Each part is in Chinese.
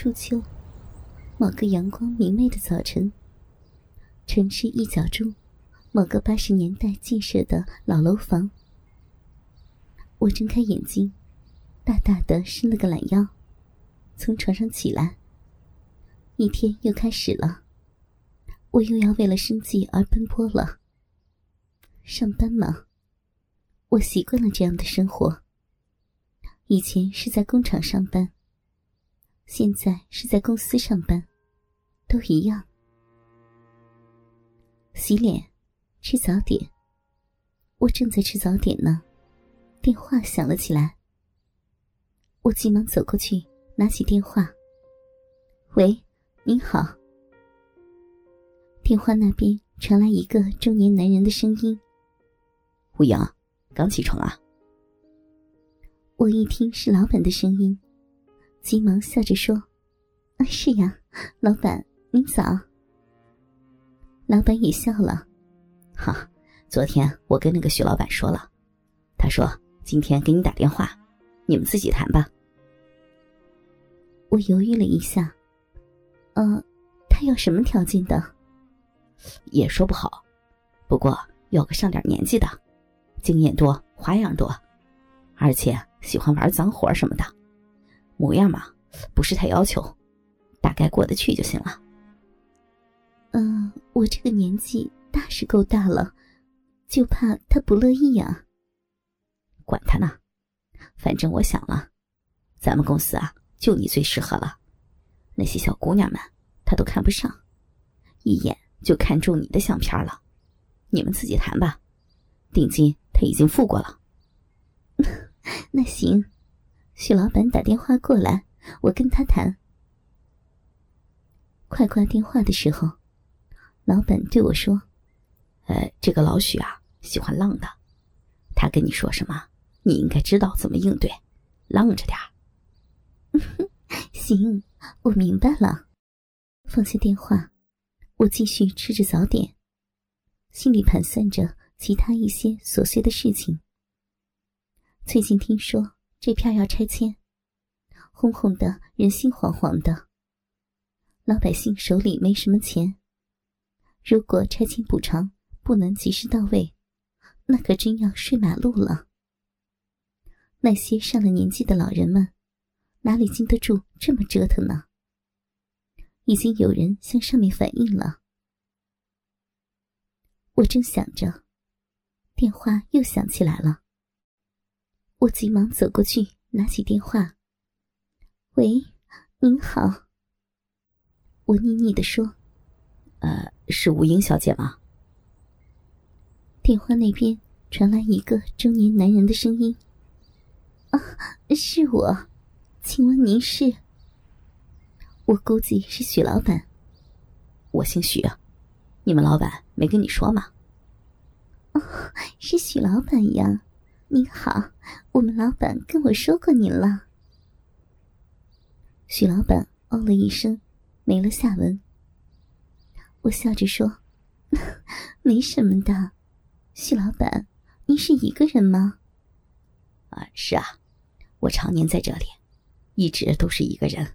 初秋，某个阳光明媚的早晨，城市一角中，某个八十年代建设的老楼房。我睁开眼睛，大大的伸了个懒腰，从床上起来。一天又开始了，我又要为了生计而奔波了。上班吗？我习惯了这样的生活。以前是在工厂上班。现在是在公司上班，都一样。洗脸，吃早点。我正在吃早点呢，电话响了起来。我急忙走过去，拿起电话：“喂，您好。”电话那边传来一个中年男人的声音：“吴阳，刚起床啊？”我一听是老板的声音。急忙笑着说：“啊，是呀，老板，您早。”老板也笑了：“哈，昨天我跟那个徐老板说了，他说今天给你打电话，你们自己谈吧。”我犹豫了一下：“呃，他要什么条件的？也说不好，不过要个上点年纪的，经验多，花样多，而且喜欢玩脏活什么的。”模样嘛，不是太要求，大概过得去就行了。嗯，我这个年纪大是够大了，就怕他不乐意呀。管他呢，反正我想了，咱们公司啊，就你最适合了。那些小姑娘们，他都看不上，一眼就看中你的相片了。你们自己谈吧，定金他已经付过了。那行。许老板打电话过来，我跟他谈。快挂电话的时候，老板对我说：“呃，这个老许啊，喜欢浪的，他跟你说什么，你应该知道怎么应对，浪着点 行，我明白了。放下电话，我继续吃着早点，心里盘算着其他一些琐碎的事情。最近听说。这片要拆迁，轰轰的，人心惶惶的。老百姓手里没什么钱，如果拆迁补偿不能及时到位，那可真要睡马路了。那些上了年纪的老人们，哪里经得住这么折腾呢？已经有人向上面反映了。我正想着，电话又响起来了。我急忙走过去，拿起电话：“喂，您好。”我腻腻的说：“呃，是吴英小姐吗？”电话那边传来一个中年男人的声音：“啊，是我，请问您是？我估计是许老板。我姓许，你们老板没跟你说吗？”“哦，是许老板呀。”您好，我们老板跟我说过您了。许老板哦了一声，没了下文。我笑着说：“ 没什么的，许老板，您是一个人吗？”“啊，是啊，我常年在这里，一直都是一个人。”“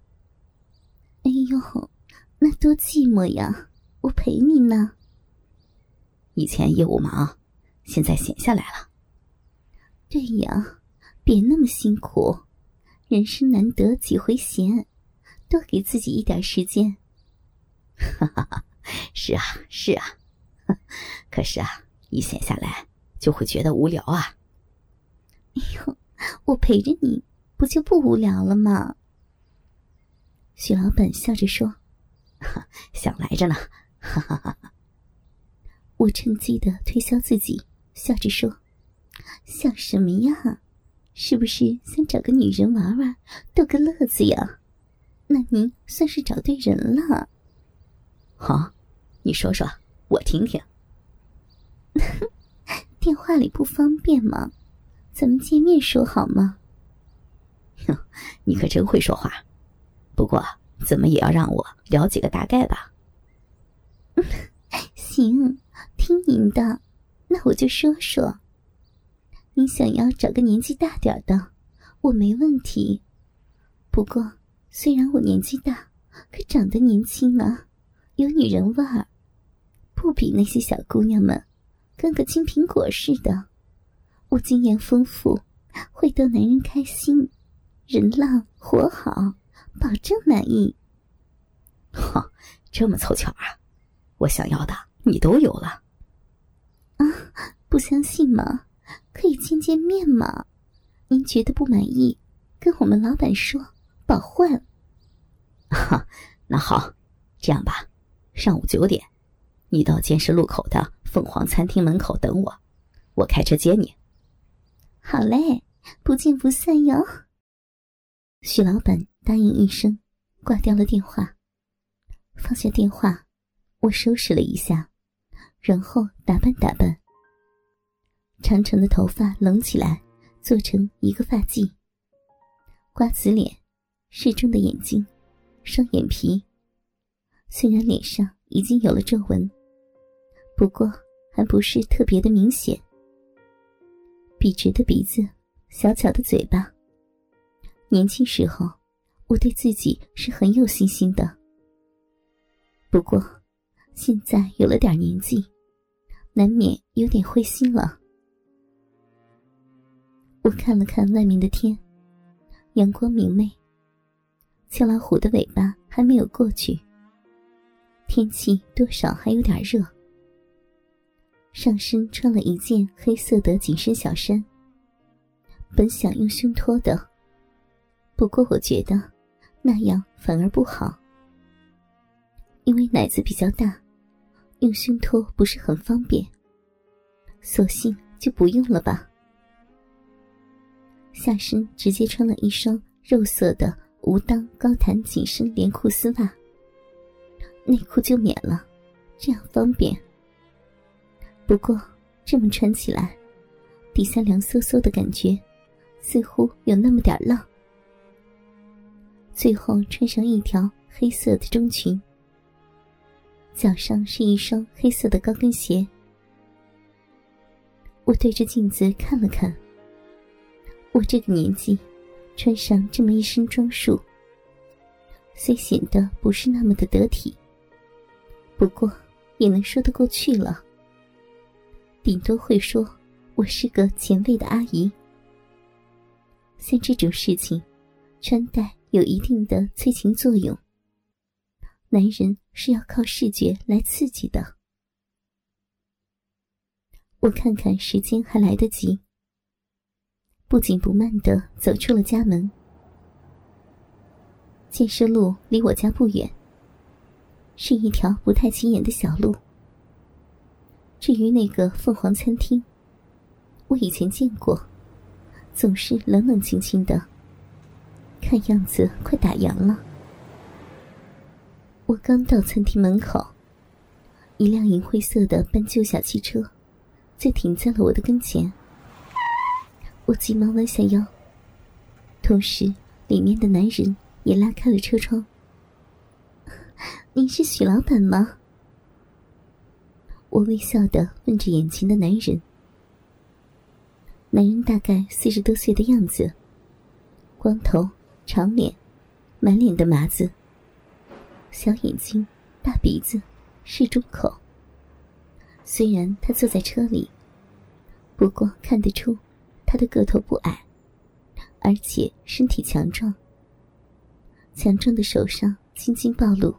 哎呦，那多寂寞呀！我陪你呢。”“以前业务忙，现在闲下来了。”对呀，别那么辛苦，人生难得几回闲，多给自己一点时间。哈哈哈，是啊，是啊，可是啊，一闲下来就会觉得无聊啊。哎呦，我陪着你不就不无聊了吗？许老板笑着说：“ 想来着呢。”哈哈哈，我趁机的推销自己，笑着说。笑什么呀？是不是想找个女人玩玩，逗个乐子呀？那您算是找对人了。好，你说说，我听听。电话里不方便吗？咱们见面说好吗？哼，你可真会说话。不过，怎么也要让我了解个大概吧。行，听您的。那我就说说。你想要找个年纪大点的，我没问题。不过虽然我年纪大，可长得年轻啊，有女人味儿，不比那些小姑娘们跟个金苹果似的。我经验丰富，会逗男人开心，人浪活好，保证满意。哈，这么凑巧啊！我想要的你都有了。啊，不相信吗？可以见见面吗？您觉得不满意，跟我们老板说。保换，哈，那好，这样吧，上午九点，你到建设路口的凤凰餐厅门口等我，我开车接你。好嘞，不见不散哟。许老板答应一声，挂掉了电话。放下电话，我收拾了一下，然后打扮打扮，长长的头发拢起来，做成一个发髻，瓜子脸。适中的眼睛，双眼皮。虽然脸上已经有了皱纹，不过还不是特别的明显。笔直的鼻子，小巧的嘴巴。年轻时候，我对自己是很有信心的。不过，现在有了点年纪，难免有点灰心了。我看了看外面的天，阳光明媚。秋老虎的尾巴还没有过去，天气多少还有点热。上身穿了一件黑色的紧身小衫，本想用胸托的，不过我觉得那样反而不好，因为奶子比较大，用胸托不是很方便，索性就不用了吧。下身直接穿了一双肉色的。无裆高弹紧身连裤丝袜，内裤就免了，这样方便。不过这么穿起来，底下凉飕飕的感觉，似乎有那么点浪。最后穿上一条黑色的中裙，脚上是一双黑色的高跟鞋。我对着镜子看了看，我这个年纪。穿上这么一身装束，虽显得不是那么的得体，不过也能说得过去了。顶多会说我是个前卫的阿姨。像这种事情，穿戴有一定的催情作用。男人是要靠视觉来刺激的。我看看时间还来得及。不紧不慢的走出了家门。建设路离我家不远，是一条不太起眼的小路。至于那个凤凰餐厅，我以前见过，总是冷冷清清的，看样子快打烊了。我刚到餐厅门口，一辆银灰色的半旧小汽车就停在了我的跟前。我急忙弯下腰，同时里面的男人也拉开了车窗。您是许老板吗？我微笑的问着眼前的男人。男人大概四十多岁的样子，光头、长脸，满脸的麻子，小眼睛、大鼻子、是中口。虽然他坐在车里，不过看得出。他的个头不矮，而且身体强壮。强壮的手上青筋暴露，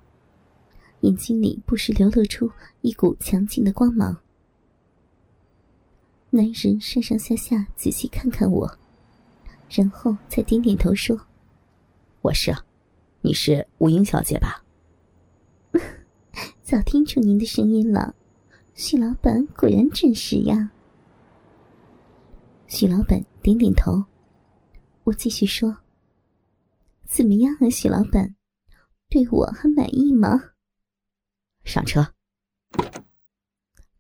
眼睛里不时流露出一股强劲的光芒。男人上上下下仔细看看我，然后才点点头说：“我是，你是吴英小姐吧？” 早听出您的声音了，许老板果然准时呀。许老板点点头，我继续说：“怎么样啊，许老板，对我还满意吗？”上车。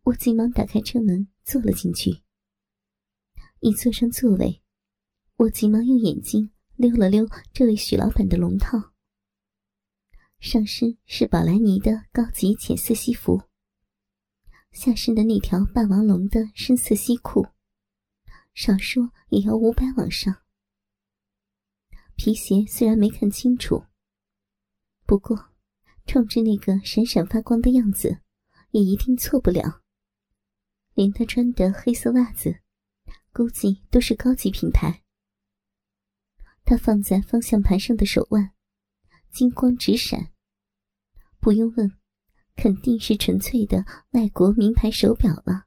我急忙打开车门，坐了进去。一坐上座位，我急忙用眼睛溜了溜这位许老板的龙套。上身是宝莱尼的高级浅色西服，下身的那条霸王龙的深色西裤。少说也要五百往上。皮鞋虽然没看清楚，不过，冲着那个闪闪发光的样子，也一定错不了。连他穿的黑色袜子，估计都是高级品牌。他放在方向盘上的手腕，金光直闪。不用问，肯定是纯粹的外国名牌手表了。